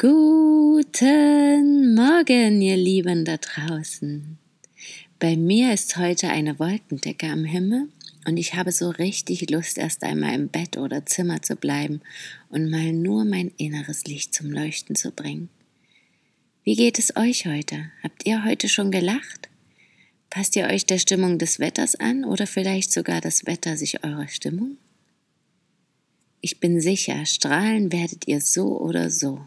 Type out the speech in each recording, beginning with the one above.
Guten Morgen, ihr Lieben da draußen. Bei mir ist heute eine Wolkendecke am Himmel und ich habe so richtig Lust, erst einmal im Bett oder Zimmer zu bleiben und mal nur mein inneres Licht zum Leuchten zu bringen. Wie geht es euch heute? Habt ihr heute schon gelacht? Passt ihr euch der Stimmung des Wetters an oder vielleicht sogar das Wetter sich eurer Stimmung? Ich bin sicher, strahlen werdet ihr so oder so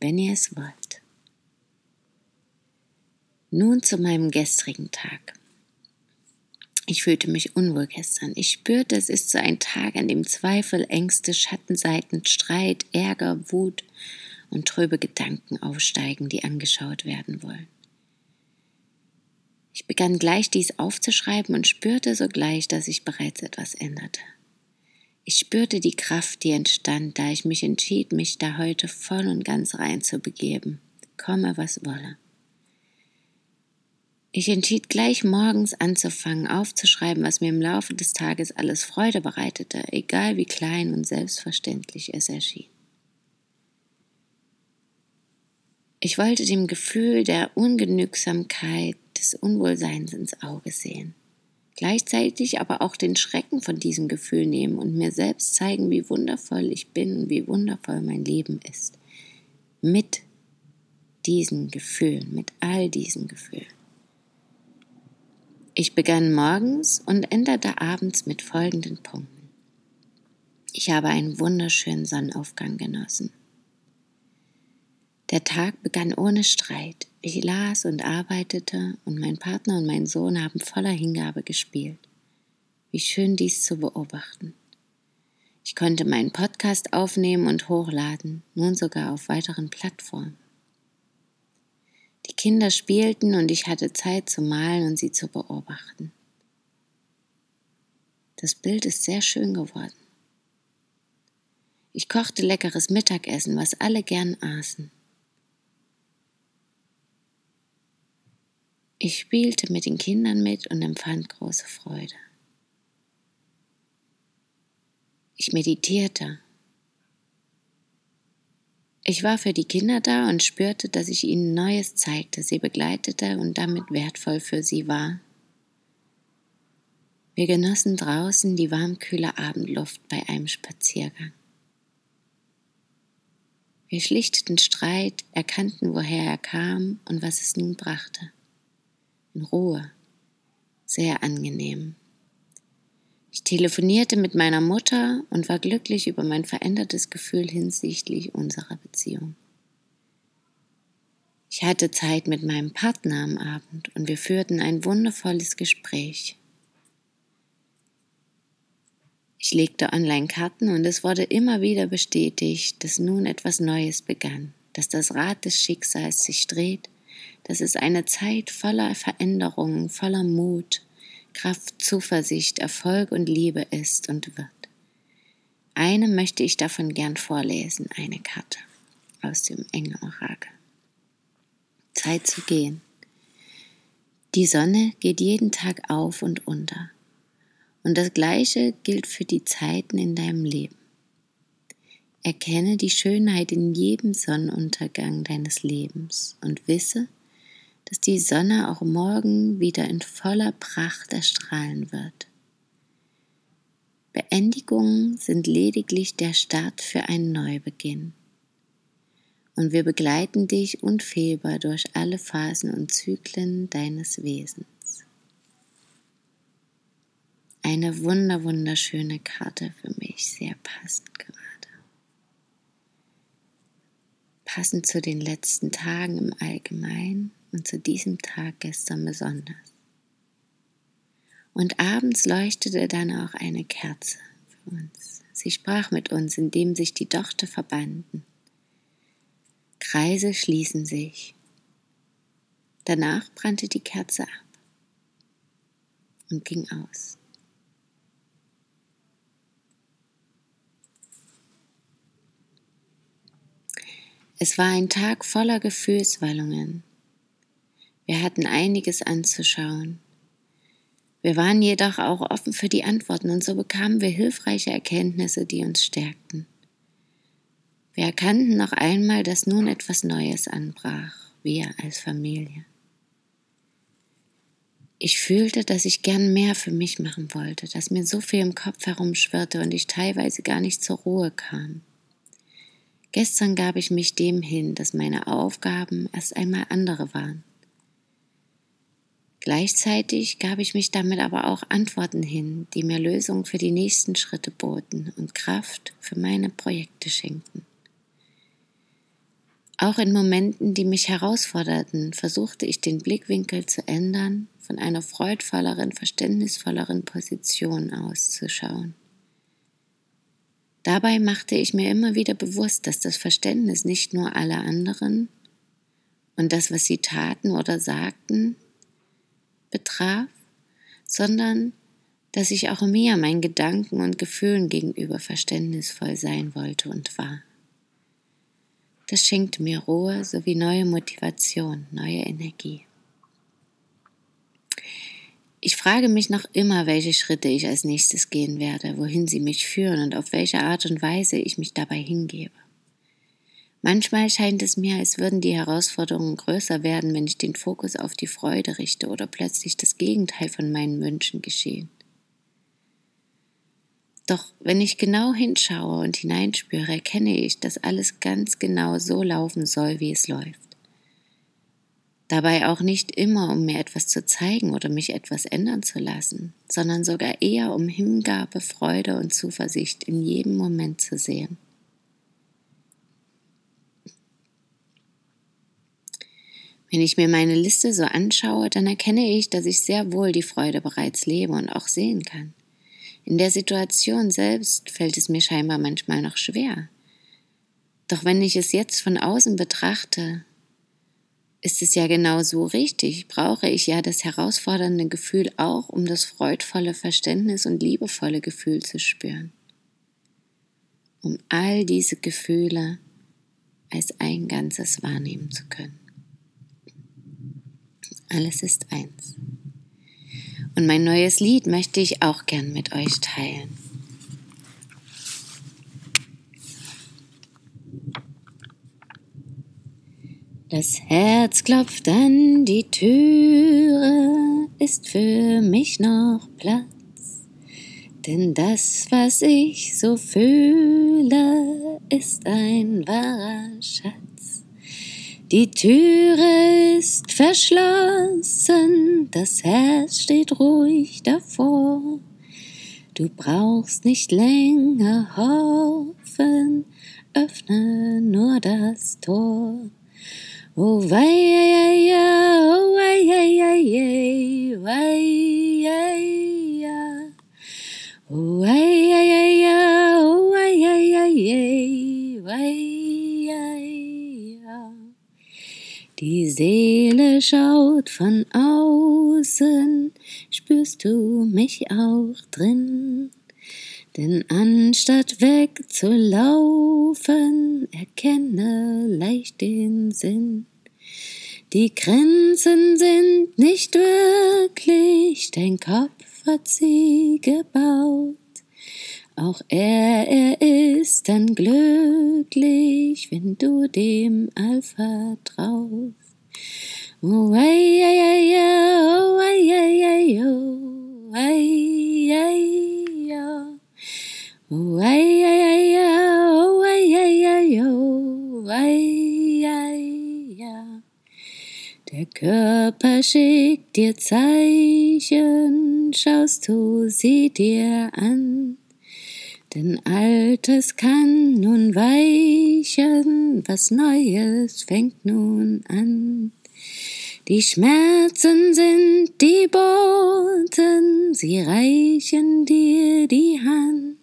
wenn ihr es wollt. Nun zu meinem gestrigen Tag. Ich fühlte mich unwohl gestern. Ich spürte, es ist so ein Tag, an dem Zweifel, Ängste, Schattenseiten, Streit, Ärger, Wut und tröbe Gedanken aufsteigen, die angeschaut werden wollen. Ich begann gleich dies aufzuschreiben und spürte sogleich, dass sich bereits etwas änderte. Ich spürte die Kraft, die entstand, da ich mich entschied, mich da heute voll und ganz rein zu begeben, komme was wolle. Ich entschied gleich morgens anzufangen, aufzuschreiben, was mir im Laufe des Tages alles Freude bereitete, egal wie klein und selbstverständlich es erschien. Ich wollte dem Gefühl der Ungenügsamkeit, des Unwohlseins ins Auge sehen gleichzeitig aber auch den Schrecken von diesem Gefühl nehmen und mir selbst zeigen, wie wundervoll ich bin und wie wundervoll mein Leben ist. Mit diesen Gefühlen, mit all diesen Gefühlen. Ich begann morgens und änderte abends mit folgenden Punkten. Ich habe einen wunderschönen Sonnenaufgang genossen. Der Tag begann ohne Streit. Ich las und arbeitete und mein Partner und mein Sohn haben voller Hingabe gespielt. Wie schön dies zu beobachten. Ich konnte meinen Podcast aufnehmen und hochladen, nun sogar auf weiteren Plattformen. Die Kinder spielten und ich hatte Zeit zu malen und sie zu beobachten. Das Bild ist sehr schön geworden. Ich kochte leckeres Mittagessen, was alle gern aßen. Ich spielte mit den Kindern mit und empfand große Freude. Ich meditierte. Ich war für die Kinder da und spürte, dass ich ihnen Neues zeigte, sie begleitete und damit wertvoll für sie war. Wir genossen draußen die warmkühle Abendluft bei einem Spaziergang. Wir schlichteten Streit, erkannten, woher er kam und was es nun brachte in Ruhe. Sehr angenehm. Ich telefonierte mit meiner Mutter und war glücklich über mein verändertes Gefühl hinsichtlich unserer Beziehung. Ich hatte Zeit mit meinem Partner am Abend und wir führten ein wundervolles Gespräch. Ich legte Online-Karten und es wurde immer wieder bestätigt, dass nun etwas Neues begann, dass das Rad des Schicksals sich dreht dass es eine Zeit voller Veränderungen, voller Mut, Kraft, Zuversicht, Erfolg und Liebe ist und wird. Eine möchte ich davon gern vorlesen, eine Karte aus dem Engelorakel. Zeit zu gehen. Die Sonne geht jeden Tag auf und unter. Und das Gleiche gilt für die Zeiten in deinem Leben. Erkenne die Schönheit in jedem Sonnenuntergang deines Lebens und wisse, dass die Sonne auch morgen wieder in voller Pracht erstrahlen wird. Beendigungen sind lediglich der Start für einen Neubeginn. Und wir begleiten dich unfehlbar durch alle Phasen und Zyklen deines Wesens. Eine wunder wunderschöne Karte für mich, sehr passend gerade. Passend zu den letzten Tagen im Allgemeinen und zu diesem Tag gestern besonders. Und abends leuchtete dann auch eine Kerze für uns. sie sprach mit uns, indem sich die Dochte verbanden. Kreise schließen sich. Danach brannte die Kerze ab und ging aus. Es war ein Tag voller Gefühlswallungen. Wir hatten einiges anzuschauen. Wir waren jedoch auch offen für die Antworten und so bekamen wir hilfreiche Erkenntnisse, die uns stärkten. Wir erkannten noch einmal, dass nun etwas Neues anbrach, wir als Familie. Ich fühlte, dass ich gern mehr für mich machen wollte, dass mir so viel im Kopf herumschwirrte und ich teilweise gar nicht zur Ruhe kam. Gestern gab ich mich dem hin, dass meine Aufgaben erst einmal andere waren. Gleichzeitig gab ich mich damit aber auch Antworten hin, die mir Lösungen für die nächsten Schritte boten und Kraft für meine Projekte schenkten. Auch in Momenten, die mich herausforderten, versuchte ich den Blickwinkel zu ändern, von einer freudvolleren, verständnisvolleren Position auszuschauen. Dabei machte ich mir immer wieder bewusst, dass das Verständnis nicht nur alle anderen und das, was sie taten oder sagten, betraf, sondern dass ich auch mir meinen Gedanken und Gefühlen gegenüber verständnisvoll sein wollte und war. Das schenkte mir Ruhe sowie neue Motivation, neue Energie. Ich frage mich noch immer, welche Schritte ich als nächstes gehen werde, wohin sie mich führen und auf welche Art und Weise ich mich dabei hingebe. Manchmal scheint es mir, als würden die Herausforderungen größer werden, wenn ich den Fokus auf die Freude richte oder plötzlich das Gegenteil von meinen Wünschen geschehen. Doch wenn ich genau hinschaue und hineinspüre, erkenne ich, dass alles ganz genau so laufen soll, wie es läuft. Dabei auch nicht immer, um mir etwas zu zeigen oder mich etwas ändern zu lassen, sondern sogar eher um Hingabe, Freude und Zuversicht in jedem Moment zu sehen. Wenn ich mir meine Liste so anschaue, dann erkenne ich, dass ich sehr wohl die Freude bereits lebe und auch sehen kann. In der Situation selbst fällt es mir scheinbar manchmal noch schwer. Doch wenn ich es jetzt von außen betrachte, ist es ja genau so richtig, brauche ich ja das herausfordernde Gefühl auch, um das freudvolle Verständnis und liebevolle Gefühl zu spüren. Um all diese Gefühle als ein Ganzes wahrnehmen zu können. Alles ist eins. Und mein neues Lied möchte ich auch gern mit euch teilen. Das Herz klopft an die Türe, ist für mich noch Platz. Denn das, was ich so fühle, ist ein wahrer Schatz. Die Türe ist verschlossen, das Herz steht ruhig davor. Du brauchst nicht länger hoffen, öffne nur das Tor. Oh, wei, oh, wei, ja, wei. Oh, wei, oh, wei, ja, ja, ja, wei, Die Seele schaut von außen, spürst du mich auch drin? Denn anstatt wegzulaufen, erkenne leicht den Sinn. Die Grenzen sind nicht wirklich, dein Kopf hat sie gebaut. Auch er, er ist dann glücklich, wenn du dem All vertraust. Oh, ei, ei, ei, oh, ei, ei, ei, oh, ei, ei, oh. Oh, ei, ei, ei, oh, ei, ei, ei, oh, ei, ei, ja. Der Körper schickt dir Zeichen, schaust du sie dir an. Denn Altes kann nun weichen, was Neues fängt nun an. Die Schmerzen sind die Boten, sie reichen dir die Hand.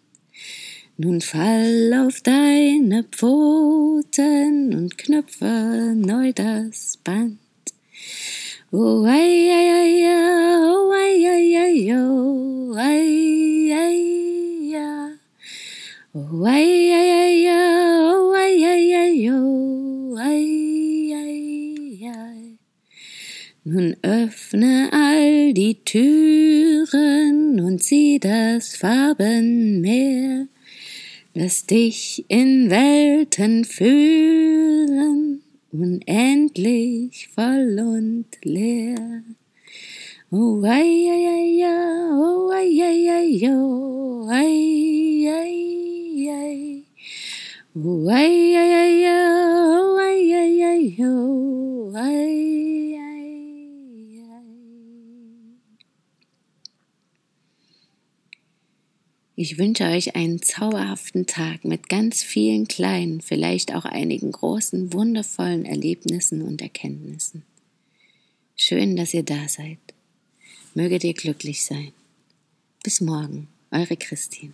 Nun fall auf deine Pfoten und knüpfe neu das Band. Oh, ei, ei, ei, oh, ei, ei, ei, oh, ei, Oh, ei, ei, ei, oh, ei, ei, ei, oh, ei, ei, ei. Nun öffne all die Türen und sieh das Farbenmeer. Lass dich in Welten führen, unendlich voll und leer. Oh, ei, ei, ei, oh, ei, ei, ei, oh, ei, ich wünsche euch einen zauberhaften Tag mit ganz vielen kleinen, vielleicht auch einigen großen, wundervollen Erlebnissen und Erkenntnissen. Schön, dass ihr da seid. Möget ihr glücklich sein. Bis morgen, eure Christine.